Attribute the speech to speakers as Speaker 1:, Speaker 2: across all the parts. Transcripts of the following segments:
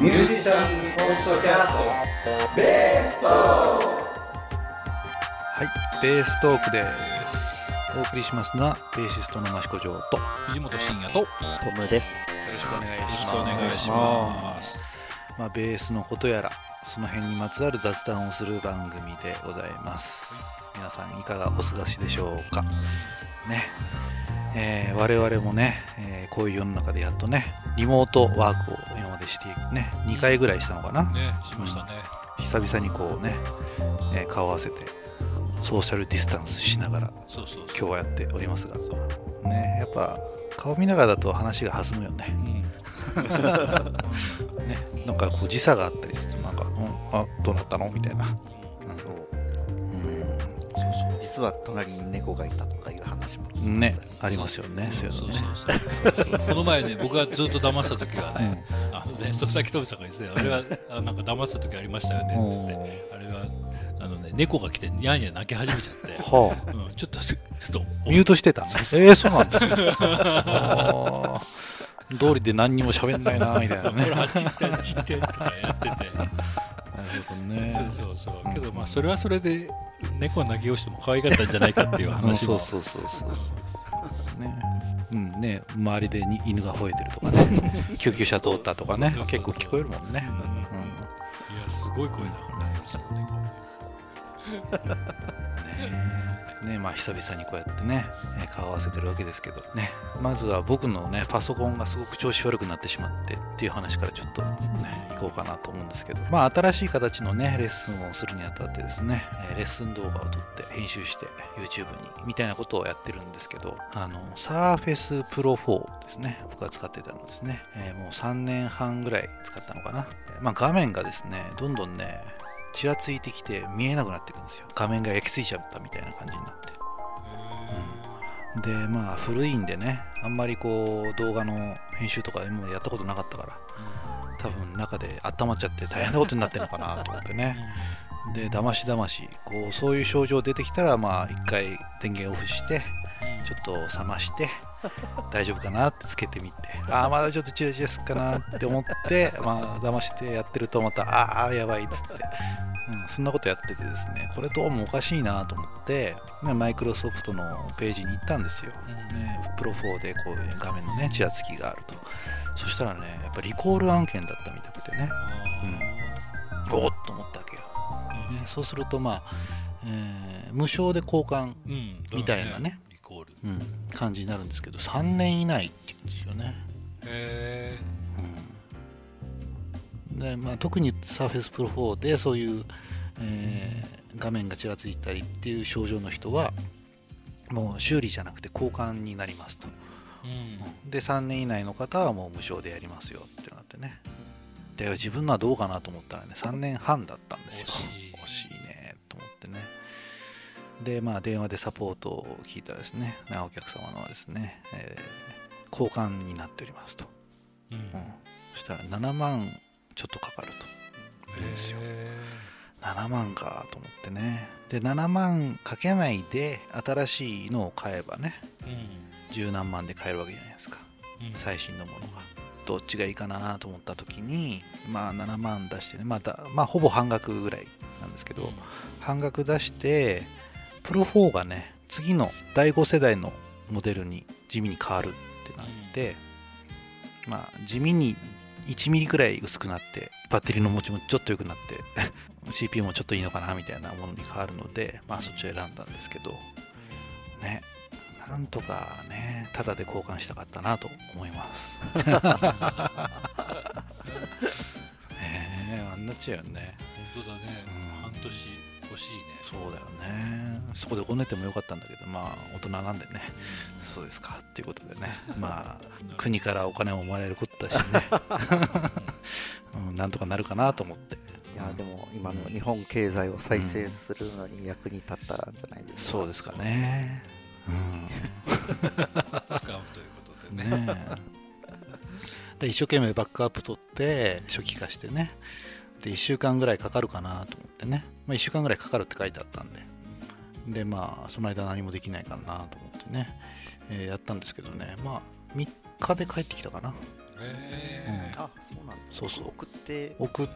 Speaker 1: ミュージシャンポッドキャストベースト
Speaker 2: はい、ベーストークです。お送りしますのはベーシストの益子城と
Speaker 3: 藤本慎也と
Speaker 4: トムですよ。
Speaker 2: ろしくお願いしますよ。
Speaker 3: ろしくお願いします。
Speaker 2: まあベースのことやらその辺にまつわる雑談をする番組でございます。皆さんいかがお過ごしでしょうか。ね、えー我々もね、えーこういう世の中でやっとねリモートワークをしてね2回ぐらいしたのかな。
Speaker 3: ね、しましたね。
Speaker 2: 久々にこうね、えー顔合わせてソーシャルディスタンスしながら
Speaker 3: そうそうそう。
Speaker 2: 今日はやっておりますが。
Speaker 3: そう。
Speaker 2: ねやっぱ顔見ながらだと話が弾むよね
Speaker 3: うん。
Speaker 2: ねなんかこう時差があったりするとなんか、うん、あどうなったのみたいな、
Speaker 4: 実は隣に猫がいたとかいう話も
Speaker 2: ね
Speaker 4: ましたね。
Speaker 2: ありますよねそういうのね
Speaker 3: そうそうそう。この前ね、僕がずっと騙した時はね、ね、佐々木富さんがですね、あれはあなんか騙した時ありましたよねっつって、あれはあのね、猫が来てニャーニャー泣き始めちゃって。
Speaker 2: はあ。
Speaker 3: うん、ちょっとちょっと
Speaker 2: ミュートしてた。えー、そうなんだ。あー。通りで何にも喋んないなみたいなね。
Speaker 3: ほらあっち行ってあっち行ってとかやってて。
Speaker 2: なるほどね。
Speaker 3: そうそうそう。けどまあそれはそれで猫の鳴きをしても可愛かったんじゃないかっていう
Speaker 2: うん
Speaker 3: 話も
Speaker 2: そうそうそうそうそうね。うんね周りでに犬が吠えてるとかね。救急車通ったとかね。結構聞こえるもんね、
Speaker 3: いやすごい声だからね
Speaker 2: ねまあ久々にこうやってね顔合わせてるわけですけどねまずは僕のねパソコンがすごく調子悪くなってしまってっていう話からちょっとね行こうかなと思うんですけどまあ新しい形のねレッスンをするにあたってですねレッスン動画を撮って編集して YouTube にみたいなことをやってるんですけどあの Surface Pro 4ですね僕が使ってたのですね、えーもう3年半ぐらい使ったのかな、まあ、画面がですねどんどんねちらついてきて見えなくなってくるんですよ。画面が焼き付いちゃったみたいな感じになって。でまあ古いんでねあんまりこう動画の編集とか今までやったことなかったから多分中で温まっちゃって大変なことになってるのかなと思ってね。でだましだましこうそういう症状出てきたらまあ一回電源オフしてちょっと冷まして 大丈夫かなってつけてみて。ああまだちょっとチラチラすっかなって思って まあ騙してやってるとまたああやばいっつって、うん、そんなことやっててですねこれどうもおかしいなと思ってマイクロソフトのページに行ったんですよ、ね、プロ4でこういう画面のねちらつきがあると。そしたらねやっぱリコール案件だったみたくてね。おおっと思ったわけよ、ね、そうするとまあ、えー無償で交換
Speaker 3: うん。
Speaker 2: みたいなね
Speaker 3: ール。
Speaker 2: うん、感じになるんですけど3年以内って言うんですよね、
Speaker 3: へ
Speaker 2: うん。でまあ、特に Surface Pro 4でそういう、えー画面がちらついたりっていう症状の人はもう修理じゃなくて交換になりますと。
Speaker 3: えうん。
Speaker 2: で3年以内の方はもう無償でやりますよってなってね。で自分のはどうかなと思ったらね3年半だったんですよでまあ電話でサポートを聞いたらですね。なお客様のはですね、えー交換になっておりますと、
Speaker 3: うん。
Speaker 2: うん、そしたら7万ちょっとかかると。ですよ
Speaker 3: へ
Speaker 2: 7万かと思ってね。で7万かけないで新しいのを買えばね
Speaker 3: え
Speaker 2: 十何万で買えるわけじゃないですか。
Speaker 3: うん。うん
Speaker 2: 最新のものが。どっちがいいかなと思った時にまあ7万出してね。またまあほぼ半額ぐらいなんですけど、半額出してプロ4がね次の第5世代のモデルに地味に変わるってなって、まあ地味に1ミリくらい薄くなってバッテリーの持ちもちょっと良くなって CPU もちょっといいのかなみたいなものに変わるのでまあそっちを選んだんですけどねなんとかねただで交換したかったなと思います。ねえあんなっちゃうよね。
Speaker 3: 本当だね。
Speaker 2: うん。
Speaker 3: 半年。欲しいね。
Speaker 2: そうだよね。そこでごねてもよかったんだけどまあ大人なんでね。そうですか。っていうことでね。まあ国からお金ももらえることだしね、うん、なんとかなるかなと思って。
Speaker 4: いやでも今の日本経済を再生するのに役に立ったんじゃないですか。
Speaker 2: そうですかね。
Speaker 3: 使うということでね。
Speaker 2: で一生懸命バックアップ取って初期化してねで1週間ぐらいかかるかなと思ってね、まあ、1週間ぐらいかかるって書いてあったんで。でまあその間何もできないかなと思ってね、えーやったんですけどね。まあ3日で帰ってきたかな、
Speaker 3: へ
Speaker 4: あそうなんだ。
Speaker 2: そうそう。
Speaker 4: 送って。
Speaker 2: 送っ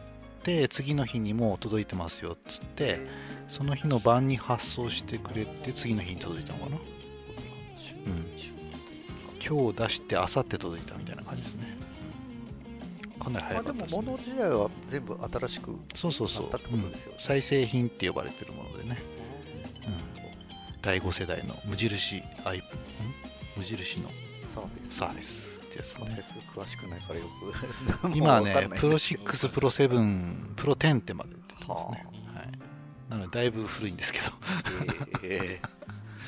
Speaker 2: て次の日にもう届いてますよっつってその日の晩に発送してくれて次の日に届いたのかな。うん。今日出して明後日届いたみたいな感じですね、うんかなり早かったです、ね。
Speaker 4: 物自体は全部新しく
Speaker 2: そうそうそう。
Speaker 4: なったってことですよね。
Speaker 2: うん。再生品って呼ばれてるものでね、うん、第5世代の無印アイん？無印の
Speaker 4: サーフェス。
Speaker 2: サーフェスってやつね。
Speaker 4: 詳しくないからよく。
Speaker 2: 今はね プロ6プロ7プロ10ってまで出てますね、
Speaker 3: は
Speaker 2: はい、なのでだいぶ古いんですけど。
Speaker 4: え。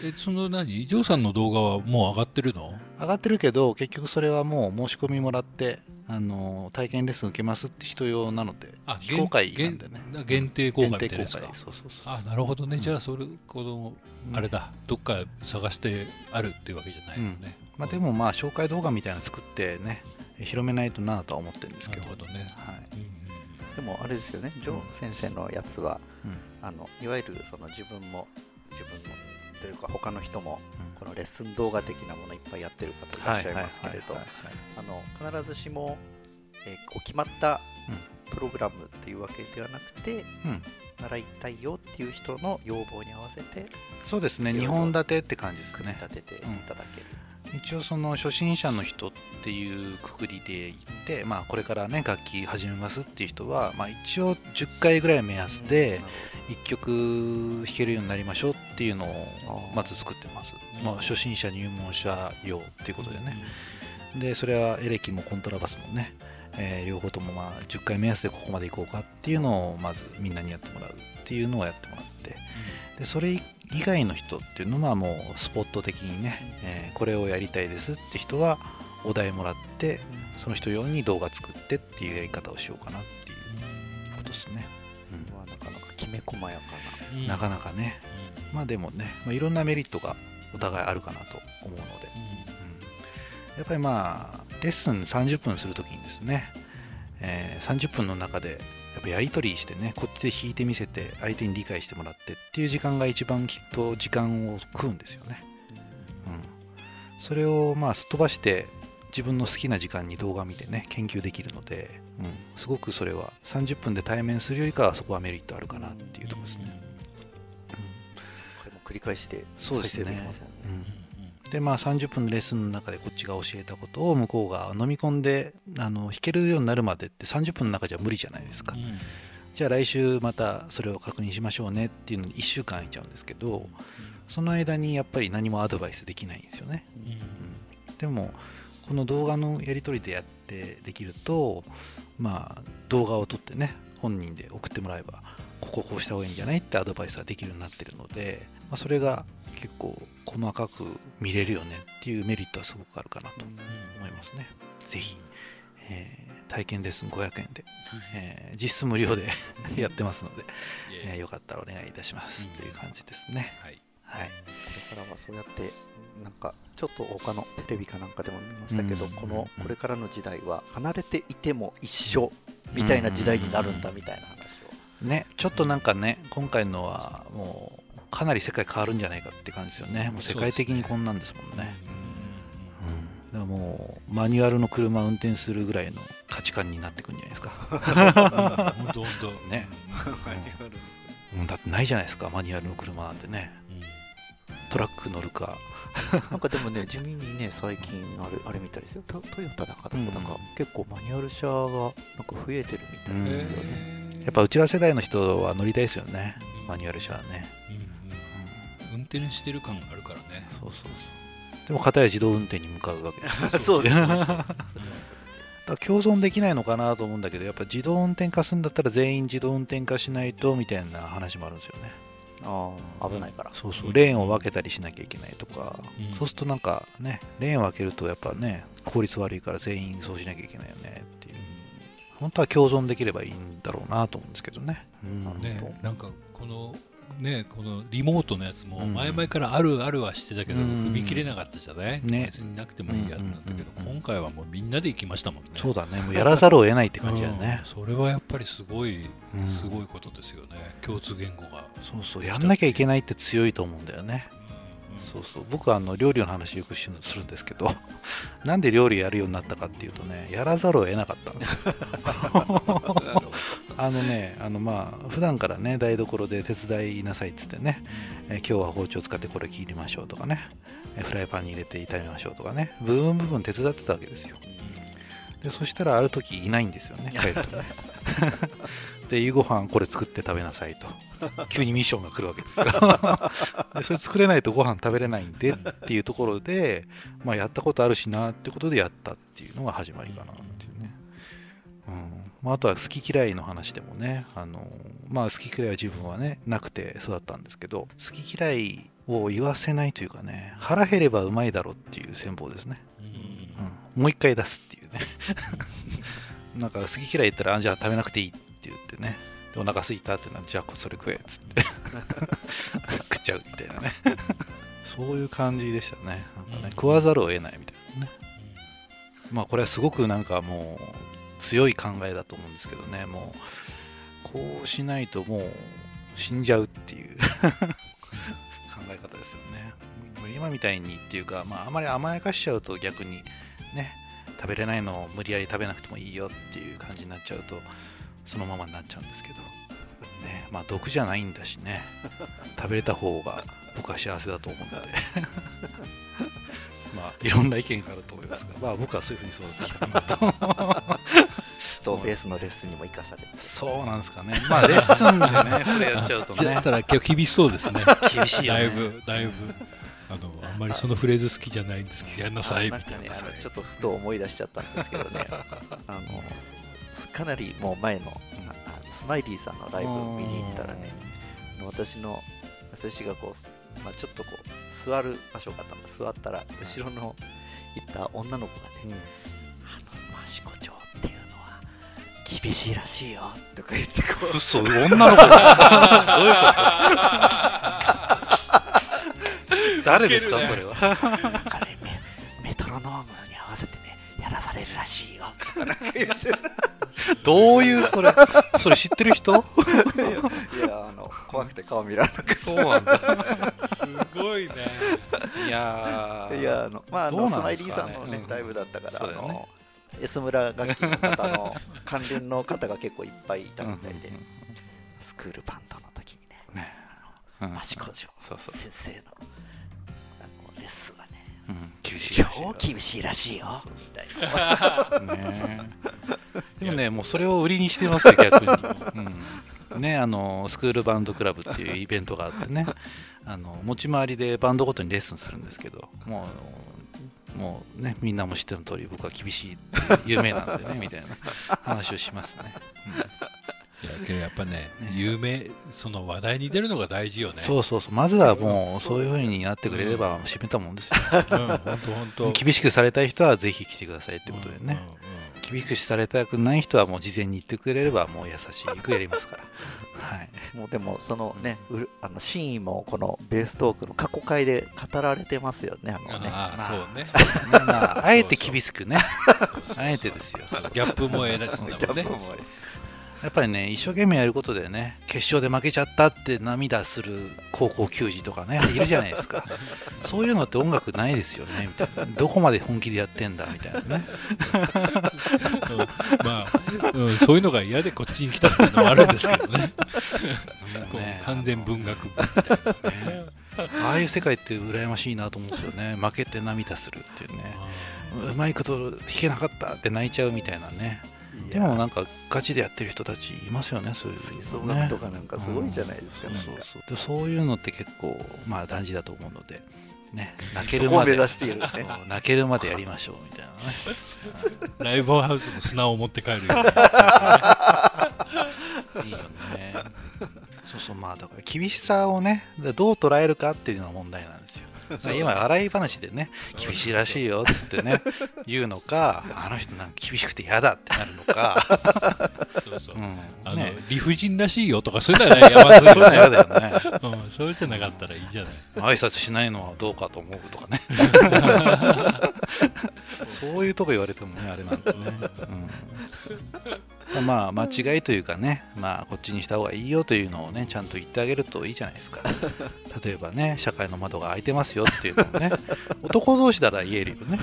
Speaker 3: え その何？ジョーさんの動画はもう上がってるの？
Speaker 2: 上がってるけど結局それはもう申し込みもらってあの体験レッスン受けますって人用なので
Speaker 3: あ
Speaker 2: 非公開なんでね。
Speaker 3: 限限定公開みたいな
Speaker 2: そうそうそう
Speaker 3: あなるほどね、
Speaker 2: うん。
Speaker 3: じゃあそれこのあれだ。どっか探してあるっていうわけじゃないよね、
Speaker 2: まあ、でもまあ紹介動画みたいなの作ってね広めないとなとは思ってるんですけど。
Speaker 3: なるほどね、
Speaker 2: はい。
Speaker 3: うん
Speaker 4: でもあれですよね。ジョー先生のやつは、
Speaker 2: うん。
Speaker 4: あのいわゆるその自分も自分もというか他の人も
Speaker 2: うん。
Speaker 4: このレッスン動画的なものいっぱいやってる方いらっしゃいますけれど必ずしも、えーこう決まったプログラムっていうわけではなくて、
Speaker 2: うん
Speaker 4: 習いたいよっていう人の要望に合わせて
Speaker 2: そうですね。2
Speaker 4: いろいろ
Speaker 2: 本立てって感じです
Speaker 4: 組み
Speaker 2: ね
Speaker 4: 立てていただける、
Speaker 2: 一応その初心者の人っていうくくりで言って、まあ、これからね楽器始めますっていう人は、まあ、一応10回ぐらい目安で1曲弾けるようになりましょうっていうのをまず作ってます、まあ、初心者入門者用っていうことでね。でそれはエレキもコントラバスもね、えー両方ともまあ10回目安でここまでいこうかっていうのをまずみんなにやってもらうっていうのをやってもらってでそれ以外の人っていうのはもうスポット的にね、えーこれをやりたいですって人はお題もらってその人用に動画作ってっていうやり方をしようかなっていうことですね、
Speaker 4: まあなかなかきめ細やか
Speaker 3: うん
Speaker 2: うんなかなかね。まあでもね、まあ、いろんなメリットがお互いあるかなと思うので、うん。やっぱりまあレッスン30分するときにですね、えー30分の中でやっぱやり取りしてねこっちで弾いてみせて相手に理解してもらってっていう時間が一番きっと時間を食うんですよね、うん、それをまあすっ飛ばして自分の好きな時間に動画見てね研究できるので、うん、すごくそれは30分で対面するよりかはそこはメリットあるかなっていうところですね、
Speaker 4: これも繰り返しで
Speaker 2: そうですね。
Speaker 4: 再生できますもんね。
Speaker 2: うんでまあ30分のレッスンの中でこっちが教えたことを向こうが飲み込んであの弾けるようになるまでって30分の中じゃ無理じゃないですか、
Speaker 3: うん。
Speaker 2: じゃあ来週またそれを確認しましょうねっていうのに1週間空いちゃうんですけどその間にやっぱり何もアドバイスできないんですよね、うん。でもこの動画のやり取りでやってできるとまあ動画を撮ってね本人で送ってもらえばこここうした方がいいんじゃないってアドバイスができるようになってるので、まあ、それが結構細かく見れるよねっていうメリットはすごくあるかなと思いますね。ぜひ、えー体験レッスン500円で、えー実質無料で やってますので、えーよかったらお願いいたします
Speaker 3: うん。
Speaker 2: という感じですね。
Speaker 3: はい。
Speaker 2: はい。
Speaker 4: これからはそうやってなんかちょっと他のテレビかなんかでも見ましたけど、
Speaker 2: うん。
Speaker 4: このこれからの時代は離れていても一緒みたいな時代になるんだみたいな話を、
Speaker 2: ね、ちょっとなんかね、今回のはもうかなり世界変わるんじゃないかって感じですよね。もう世界的にこんなんですもんね。うん、だからもうマニュアルの車を運転するぐらいの価値観になってくるんじゃないですか。
Speaker 3: 本当本当。
Speaker 2: ね。うん、だってないじゃないですか、マニュアルの車なんてね。トラック乗るか。
Speaker 4: なんかでもね地味にね最近あれあれみたいですよトトヨタだかだか、
Speaker 2: うん。
Speaker 4: 結構マニュアル車がなんか増えてるみたいですよね、
Speaker 2: やっぱうちら世代の人は乗りたいですよね、マニュアル車はね。
Speaker 3: うんうん運転してる感があるからね。
Speaker 2: そうそうそう。でも、片や自動運転に向かうわけ です。
Speaker 4: そうです。
Speaker 2: だ共存できないのかなと思うんだけどやっぱ自動運転化するんだったら全員自動運転化しないとみたいな話もあるんですよね。
Speaker 4: ああ危ないから。
Speaker 2: そうそう。レーンを分けたりしなきゃいけないとか、
Speaker 3: うん。
Speaker 2: そうするとなんかねレーンを分けるとやっぱね効率悪いから全員そうしなきゃいけないよねっていう。本当は共存できればいいんだろうなと思うんですけどね、うん。
Speaker 3: ねなんかこのねこのリモートのやつも
Speaker 2: うん。
Speaker 3: 前々からあるあるはしてたけど
Speaker 2: うん。
Speaker 3: 踏み切れなかったじゃない？
Speaker 2: ね。
Speaker 3: 別になくてもいいやってなったけど
Speaker 2: うん
Speaker 3: 今回はもうみんなで行きましたもんね。
Speaker 2: そうだね。もうやらざるを得ないって感じだよね。
Speaker 3: うん、それはやっぱりすごい
Speaker 2: うん。
Speaker 3: すごいことですよね。共通言語が。
Speaker 2: そうそう。やんなきゃいけないって強いと思うんだよね。
Speaker 3: うん
Speaker 2: そそうそう。僕はあの料理の話よくしするんですけど なんで料理やるようになったかっていうとねやらざるを得なかったんですよ。あのねあのまあ普段からね台所で手伝いなさいっつってね、え今日は包丁使ってこれ切りましょうとかねえフライパンに入れて炒めましょうとかね部分部分手伝ってたわけですよ。でそしたらある時いないんですよね帰るとね で夕ご飯これ作って食べなさいと。急にミッションが来るわけですよ。でそれ作れないとご飯食べれないんでっていうところで、まあ、やったことあるしなってことでやったっていうのが始まりかなっていうね、うん。まあ、あとは好き嫌いの話でもねあの、まあ、好き嫌いは自分はねなくて育ったんですけど好き嫌いを言わせないというかね腹減ればうまいだろっていう戦法ですね、うん、もう一回出すっていうねなんか好き嫌い言ったらあじゃあ食べなくていいって言ってね。でお腹すいたってなじゃあそれ食えっつって。食っちゃうみたいなね。そういう感じでしたね。なんかね食わざるを得ないみたいなね。まあこれはすごくなんかもう強い考えだと思うんですけどね。もうこうしないともう死んじゃうっていう 考え方ですよね。今みたいにっていうか、まあ、あまり甘やかしちゃうと逆にね食べれないのを無理やり食べなくてもいいよっていう感じになっちゃうとそのままになっちゃうんですけど、ね、まあ毒じゃないんだしね。食べれた方が僕は幸せだと思うので。まあいろんな意見があると思いますが、まあ、僕はそういうふうに育ってきたなと
Speaker 4: とベースのレッスンにも生かされて。
Speaker 2: そうなんですかね。まあレッスンでねそれやっちゃうとね。
Speaker 3: じゃあそれは今日厳しそうですね。
Speaker 2: 厳しいよね。
Speaker 3: だいぶだいぶあのあんまりそのフレーズ好きじゃないんですけどやんなさいみたいな。
Speaker 4: あのちょっとふと思い出しちゃったんですけどね。あのかなりもう前のスマイリーさんのライブ見に行ったらね私の私がこう、まあ、ちょっとこう座る場所があったの座ったら後ろの行った女の子がね、あの益子町っていうのは厳しいらしいよとか言ってこう。
Speaker 2: 嘘女の子だ どういうこと？誰ですかそれは。
Speaker 4: なんかねメメトロノームに合わせてねやらされるらしいよ。とかなんか言って
Speaker 2: どういうそれそれ知ってる人？
Speaker 4: いやあの怖くて顔見られなくて。
Speaker 2: そうなんだ。
Speaker 3: すごいね。
Speaker 2: いやー。
Speaker 4: いやあのまああのスマイリーさんのね、
Speaker 2: うん。
Speaker 4: ライブだったから、
Speaker 2: ね。
Speaker 4: の S 村楽器の方の関連の方が結構いっぱいいたみたいで、スクールバンドの時にね
Speaker 2: ね
Speaker 4: あの
Speaker 2: うん。
Speaker 4: 益子城
Speaker 2: そうそう。
Speaker 4: 先生の
Speaker 2: うん厳しい。
Speaker 4: 超厳しいらしいよ。みたいな
Speaker 2: ね。でもねもうそれを売りにしてますね 逆に、うん、ねあのスクールバンドクラブっていうイベントがあってね。あの持ち回りでバンドごとにレッスンするんですけどもうもうねみんなも知ってる通り僕は厳しい有名なんでねみたいな話をしますね、
Speaker 3: いやけどやっぱね有名その話題に出るのが大事よね。
Speaker 2: そうそうそうまずはもうそういう風になってくれれば締めたもんですよ。
Speaker 3: うん本当本当。
Speaker 2: 厳しくされたい人はぜひ来てくださいってことでね、
Speaker 3: うんうんうん。
Speaker 2: 厳しくされたくない人はもう事前に言ってくれればもう優しくやりますから。はい。
Speaker 4: もうでもそのね、うるあのシーンもこのベーストークの過去回で語られてますよねあのね。
Speaker 3: ああそうね。
Speaker 2: ね。まあ、あえて厳しくね。あえてですよ
Speaker 3: ギャップもえらしいんだもんね
Speaker 4: ギャップもあり
Speaker 2: やっぱりね一生懸命やることでね決勝で負けちゃったって涙する高校球児とかねいるじゃないですか。そういうのって音楽ないですよねみたいな。どこまで本気でやってんだみたいなね。
Speaker 3: うん。まあ、うん、そういうのが嫌でこっちに来たっていうのもあるんですけどね。こ
Speaker 2: ね
Speaker 3: う完全文学部みたいなね。
Speaker 2: ああいう世界って羨ましいなと思うんですよね。負けて涙するっていうね。うまいこと弾けなかったって泣いちゃうみたいなねでもなんかガチでやってる人たちいますよねそういう
Speaker 4: 吹奏楽とかなんかすごいじゃないですか、
Speaker 2: うん。
Speaker 4: なんか。
Speaker 2: そうそうでそういうのって結構まあ大事だと思うのでね 泣けるまで。
Speaker 4: 指しているね。
Speaker 2: そう泣けるまでやりましょうみたいなね。
Speaker 3: ライブハウスの砂を持って帰るように
Speaker 2: いいよね。そうそうまあだから厳しさをねどう捉えるかっていうのが問題なんですよ 今笑い話でね厳しいらしいよっつってね 言うのかあの人なんか厳しくて嫌だってなるのか、
Speaker 3: そうそう。
Speaker 2: うん。
Speaker 3: あの、
Speaker 2: ね。
Speaker 3: 理不尽らしいよとかそういうのはねやば
Speaker 2: そうだよね。
Speaker 3: うん、それじゃなかったらいいじゃない。
Speaker 2: 挨拶しないのはどうかと思うとかね。そういうとこ言われてもねあれなんだね、うんまあ間違いというかねまあこっちにした方がいいよというのをねちゃんと言ってあげるといいじゃないですか。例えばね社会の窓が開いてますよっていうのをね 男同士なら言えるよね。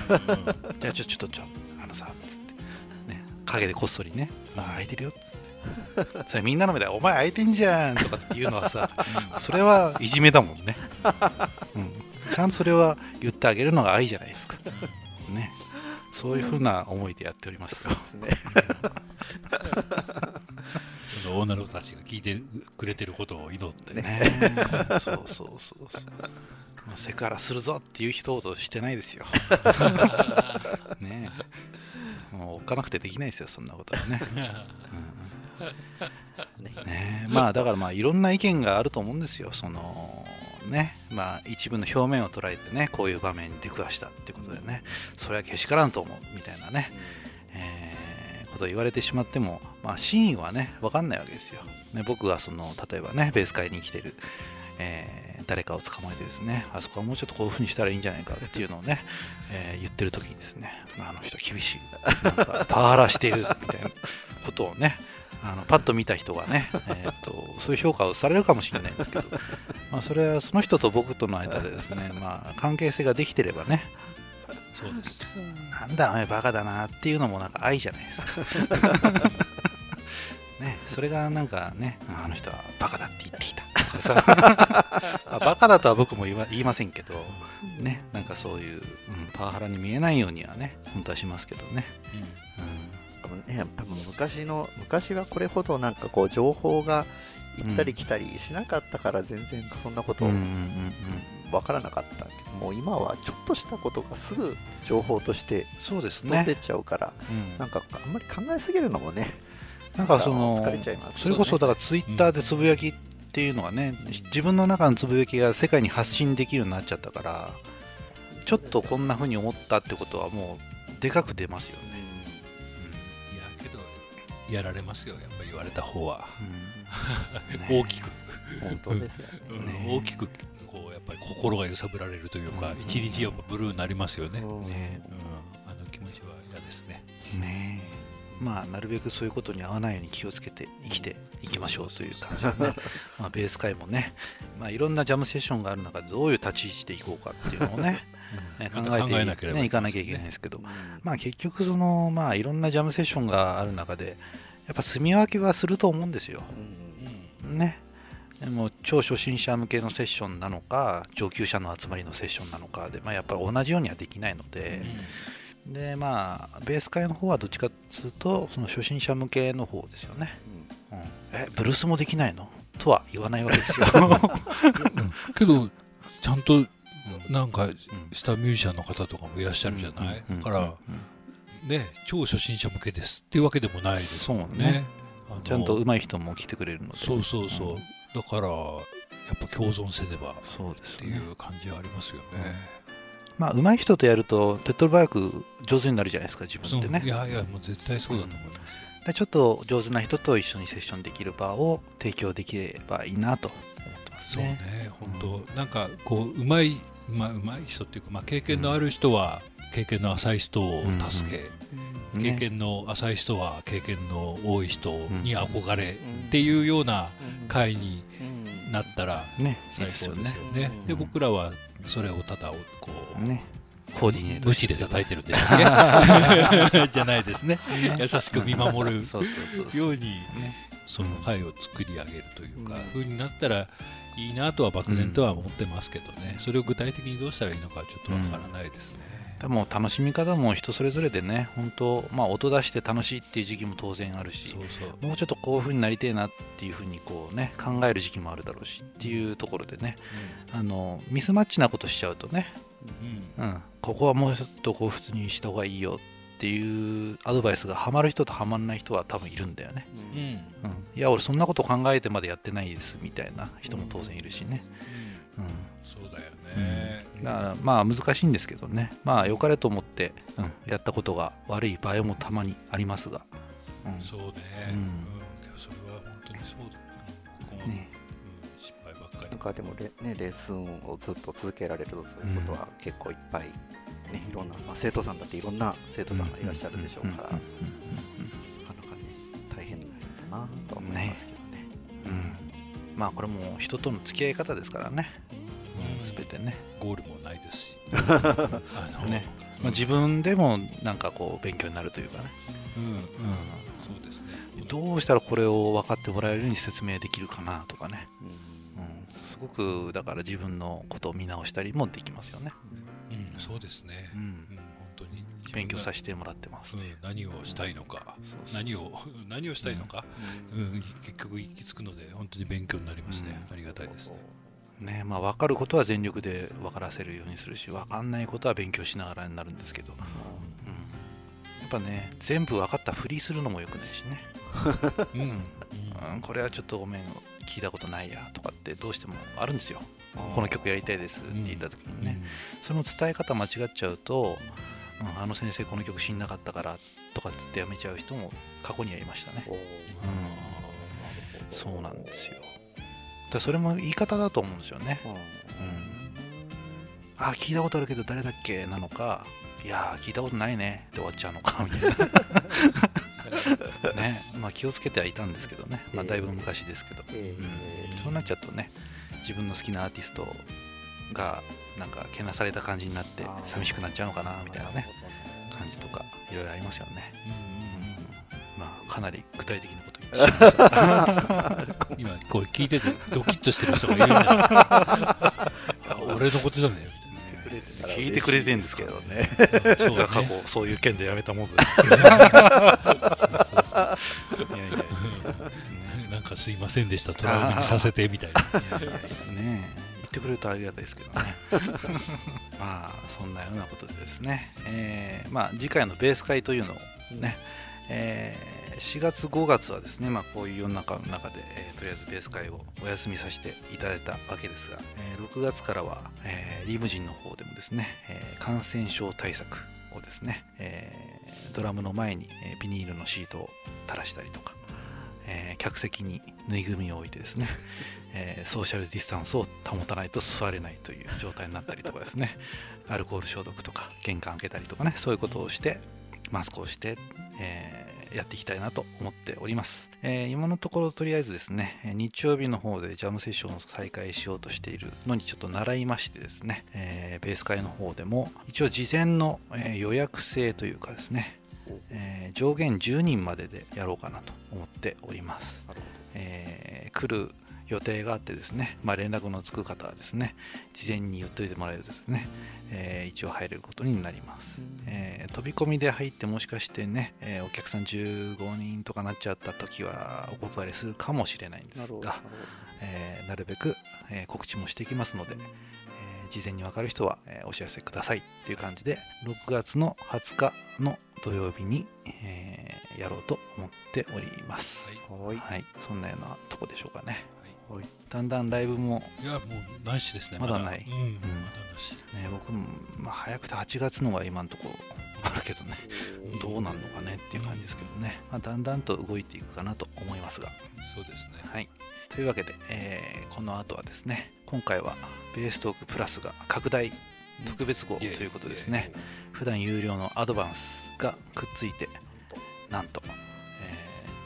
Speaker 2: じゃあちょちょっとちょあのさつって。ね陰でこっそりねあ開いてるよっつって。それみんなの目でお前開いてんじゃんとかっていうのはさそれはいじめだもんね、うん、ちゃんとそれは言ってあげるのが愛じゃないですか。ね。そういうふうな思いでやっております。よ。
Speaker 3: その女の子たちが聞いてくれてることを祈ってね
Speaker 2: そうそうそうそう。もうセクハラするぞっていう一言してないですよ。ねえ。もうおっかなくてできないですよ、そんなことはね。うんねえまあだからまあいろんな意見があると思うんですよ。そのねまあ一部の表面を捉えてねこういう場面に出くわしたってことでねそれはけしからんと思うみたいなね、えーこと言われてしまっても、まあ、真意はね分かんないわけですよ。ね、僕がその例えばねベース会に来てる、えー誰かを捕まえてですねあそこはもうちょっとこういうふうにしたらいいんじゃないかっていうのをね、えー言ってる時にですねあの人厳しいパワハラしているみたいなことをねあのパッと見た人がね、えー、とそういう評価をされるかもしれないんですけど、まあ、それはその人と僕との間でですね、まあ、関係性ができてればね
Speaker 3: そうです。
Speaker 2: なんだお前バカだなっていうのもなんか愛じゃないですか。ね、それがなんかねあの人はバカだって言っていた。バカだとは僕も言わ言いませんけど、ね、なんかそういう、うんパワハラに見えないようにはね本当はしますけどね、
Speaker 4: 多分ね多分昔の昔はこれほどなんかこう情報が行ったり来たりしなかったから全然そんなこと
Speaker 2: うん、うんうんうん。
Speaker 4: わからなかったけどもう今はちょっとしたことがすぐ情報として
Speaker 2: そうですね。
Speaker 4: 飛んでっ、ちゃうから、
Speaker 2: うん。
Speaker 4: なんかあんまり考えすぎるのもね
Speaker 2: なんかその
Speaker 4: 疲れちゃいます。
Speaker 2: それこそだからツイッターでつぶやきっていうのがね、自分の中のつぶやきが世界に発信できるようになっちゃったからちょっとこんな風に思ったってことはもうでかく出ますよね、
Speaker 3: いやけどやられますよ。やっぱり言われた方は、
Speaker 2: うん。ね
Speaker 3: 大きく、
Speaker 4: 本当ですよ。ね
Speaker 3: うん
Speaker 2: ね
Speaker 3: 大きくこうやっぱり心が揺さぶられるというか、一日やっぱブルーになりますよね、うん。
Speaker 4: うん。
Speaker 2: ね
Speaker 3: あの気持ちは嫌ですね。
Speaker 2: ね。えまあなるべくそういうことに合わないように気をつけて生きていきましょうという感じで。ね まあベース会もね、まあ、いろんなジャムセッションがある中でどういう立ち位置でいこうかっていうのをね。ね考えて
Speaker 3: 考えなければ
Speaker 2: ね。いかなきゃいけないんですけど、まあ結局そのまあいろんなジャムセッションがある中でやっぱ住み分けはすると思うんですよ。
Speaker 4: うん
Speaker 2: ね。でも超初心者向けのセッションなのか上級者の集まりのセッションなのかで、まあ、やっぱり同じようにはできないので、でまあベース会の方はどっちかっていうとその初心者向けの方ですよね。うん、えブルースもできないの？とは言わないわけですよ。
Speaker 3: けどちゃんと
Speaker 2: うん。
Speaker 3: なんか
Speaker 2: うん。
Speaker 3: したミュージシャンの方とかもいらっしゃるじゃない、
Speaker 2: うん。
Speaker 3: だから、
Speaker 2: うん。
Speaker 3: ね超初心者向けですっていうわけでもないです
Speaker 2: そう
Speaker 3: ね
Speaker 2: ちゃんと上手い人も来てくれるので。
Speaker 3: そうそうそう、
Speaker 2: うん。
Speaker 3: だからやっぱ共存せねばっ
Speaker 2: そうです
Speaker 3: て
Speaker 2: よね
Speaker 3: いう感じはありますよね、
Speaker 2: まあ上手い人とやると手っ取り早く上手になるじゃないですか自分でね。
Speaker 3: いやいやもう絶対そうだと思いますよ、
Speaker 2: でちょっと上手な人と一緒にセッションできる場を提供できればいいなと思ってます
Speaker 3: そうね
Speaker 2: ね。
Speaker 3: 本当、なんかこううまいまあうまい人っていうかまあ経験のある人は経験の浅い人を助け、
Speaker 2: ね
Speaker 3: 経験の浅い人は経験の多い人に憧れ
Speaker 4: うん
Speaker 3: っていうような
Speaker 4: うん。
Speaker 3: 会に
Speaker 4: うん
Speaker 3: なったら最高
Speaker 2: ですよね。
Speaker 3: で僕らはそれをただこう、
Speaker 2: ね。コーディネート
Speaker 3: 無知で叩いてるんでしょうね。じゃないですね。優しく見守るように
Speaker 2: ね。
Speaker 3: その会を作り上げるというか、
Speaker 4: うん。
Speaker 3: 風になったらいいなとは漠然とは思ってますけどね、それを具体的にどうしたらいいのかちょっとわからないですね。
Speaker 2: でも楽しみ方も人それぞれでね本当まあ音出して楽しいっていう時期も当然あるしもうちょっとこういう風になりてえなっていう風にこうね考える時期もあるだろうしっていうところでねあのミスマッチなことしちゃうとね、
Speaker 3: うん。
Speaker 2: うん、ここはもうちょっとこう普通にした方がいいよっていうアドバイスがハマる人とハマらない人は多分いるんだよね、
Speaker 3: うん。うん。
Speaker 2: うん、いや俺そんなこと考えてまでやってないですみたいな人も当然いるしね、うん
Speaker 3: そうだよね。
Speaker 2: だからまあ難しいんですけどね。まあ良かれと思って、うん、やったことが悪い場合もたまにありますが、うん。
Speaker 3: そうね。
Speaker 2: う
Speaker 3: うん。ん。けどそれは本当にそうだ。うんこう
Speaker 2: ね
Speaker 3: うん失敗ばっかり。
Speaker 4: なん。かでもレ,、ね、レッスンをずっと続けられるとそういうことは結構いっぱい、ねいろんな、まあ、生徒さんだっていろんな生徒さんがいらっしゃるでしょうから、なかなかね大なと思いますけどね。
Speaker 2: うん。まあこれも人との付き合い方ですからね、うん、全てね
Speaker 3: ゴールもないですし。あの
Speaker 2: ね、まあ、自分でもなんかこう勉強になるというかね、
Speaker 3: うんうん。
Speaker 2: う
Speaker 3: そうですね。
Speaker 2: ん、どうしたらこれを分かってもらえるように説明できるかなとかね、
Speaker 4: うん。
Speaker 2: うん、すごくだから自分のことを見直したりもできますよね、
Speaker 3: うん。そうですね。
Speaker 2: うん。
Speaker 3: うん。本当に。
Speaker 2: 勉強さ
Speaker 3: せ
Speaker 2: せてもらってます。ね、
Speaker 3: 何をしたいのか。何を 何をしたいのか。うん。結局行き着くので本当に勉強になりますね。
Speaker 2: うん。
Speaker 3: ありがたいですね
Speaker 2: ねまあ、分かることは全力で分からせるようにするし分かんないことは勉強しながらになるんですけど、うん、やっぱね全部分かったふりするのもよくないしね、
Speaker 3: うん。うん。
Speaker 2: うん、これはちょっとごめん聞いたことないやとかってどうしてもあるんですよ。この曲やりたいですって言った時にね、その伝え方間違っちゃうと、うん、あの先生この曲知んなかったからとかっつってやめちゃう人も過去にはいましたね。
Speaker 4: おー。
Speaker 2: そうなんですよだそれも言い方だと思うんですよね。
Speaker 4: うん。
Speaker 2: うん。あ聞いたことあるけど誰だっけなのか。いやー聞いたことないね。って終わっちゃうのか。みたいな。ね。まあ気をつけてはいたんですけどね、まあ、だいぶ昔ですけど、
Speaker 4: え
Speaker 2: うん、そうなっちゃうとね自分の好きなアーティストがなんかけなされた感じになって寂しくなっちゃうのかなみたいなね。感じとかいろいろありますよね、うんまあかなり具体的なこと言ってしました
Speaker 3: 今これ聞いててドキッとしてる人がいるんじゃないあ俺のことじゃね
Speaker 2: 聞いてくれてんですけどね。実は過去そういう件でやめたものです。いやいやいや。
Speaker 3: なんかすいませんでしたトラウマにさせてみたいな
Speaker 2: ね。え言ってくれるとありがたいですけどねまあそんなようなことでですね、えーまあ、次回のベース会というのをね、えー4月5月はですね、まあ、こういう世の中の中で、えーとりあえずベース会をお休みさせていただいたわけですが、えー6月からは、えーリムジンの方でもですね、え感染症対策をですね、えドラムの前に、えビニールのシートを垂らしたりとか、え客席にぬいぐるみを置いてですね、えソーシャルディスタンスを保たないと座れないという状態になったりとかですねアルコール消毒とか玄関開けたりとかねそういうことをしてマスクをして、えーやっていきたいなと思っております、えー今のところとりあえずですねえー日曜日の方でジャムセッションを再開しようとしているのにちょっと習いましてですね、えーベース会の方でも一応事前の、えー予約制というかですね、えー上限10人まででやろうかなと思っております。えー来る予定があってですね、まあ、連絡のつく方はですね事前に言っといてもらえるとですね、えー一応入れることになります、えー飛び込みで入ってもしかしてね、えーお客さん15人とかなっちゃった時はお断りするかもしれないんですがえーなるべく、えー告知もしていきますので、えー事前に分かる人は、えーお知らせくださいっていう感じで6月の20日の土曜日に、えーやろうと思っております。
Speaker 3: はい。
Speaker 4: はい。
Speaker 2: はい、そんなようなとこでしょうかね。
Speaker 4: はい
Speaker 2: だんだんライブも、
Speaker 3: いやもうないしですね
Speaker 2: まだない。
Speaker 3: うんまだなし。
Speaker 2: ね、僕も、まあ、早くて8月のが今のところあるけどね。どうなんのかねっていう感じですけどね、まあ、だんだんと動いていくかなと思いますが。
Speaker 3: そうですね。
Speaker 2: はい、というわけで、えーこの後はですね今回はベーストークプラスが拡大特別号ということですね。普段有料のアドバンスがくっついてなんと、えー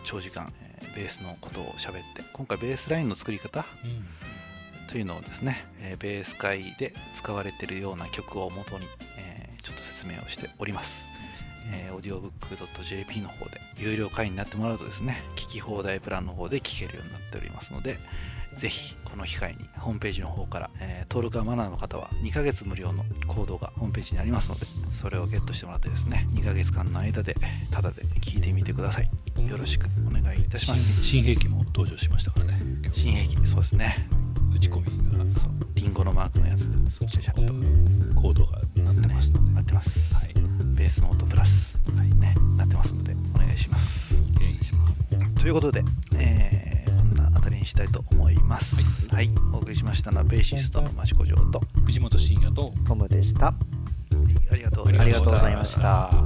Speaker 2: 長時間、えーベースのことを喋って今回ベースラインの作り方
Speaker 3: うん。
Speaker 2: というのをですね、えーベース界で使われているような曲を元に、えーちょっと説明をしております、えー、audiobook.jp の方で有料会員になってもらうとですね聞き放題プランの方で聞けるようになっておりますのでぜひこの機会にホームページの方から、えー登録がマナーの方は2ヶ月無料のコードがホームページにありますのでそれをゲットしてもらってですね2ヶ月間の間でタダで聞いてみてください。よろしくいいたします。
Speaker 3: 新新兵器も登場しましたからね。
Speaker 2: 新兵器そうですね。
Speaker 3: 打ち込みが。
Speaker 2: そう。リンゴのマークのやつ。
Speaker 3: そう。
Speaker 2: ちゃちゃっと。
Speaker 3: コードがなってます。ので
Speaker 2: なってます、
Speaker 3: はい。
Speaker 2: ベースの音プラス、ね、なってますので
Speaker 3: お願いします。
Speaker 2: ということで、えー、こんなあたりにしたいと思います。はい、お送りしましたのはベーシストの益子城と
Speaker 3: 藤本慎也と
Speaker 4: トムでした。
Speaker 2: ありがとうございました。
Speaker 4: ありがとうございました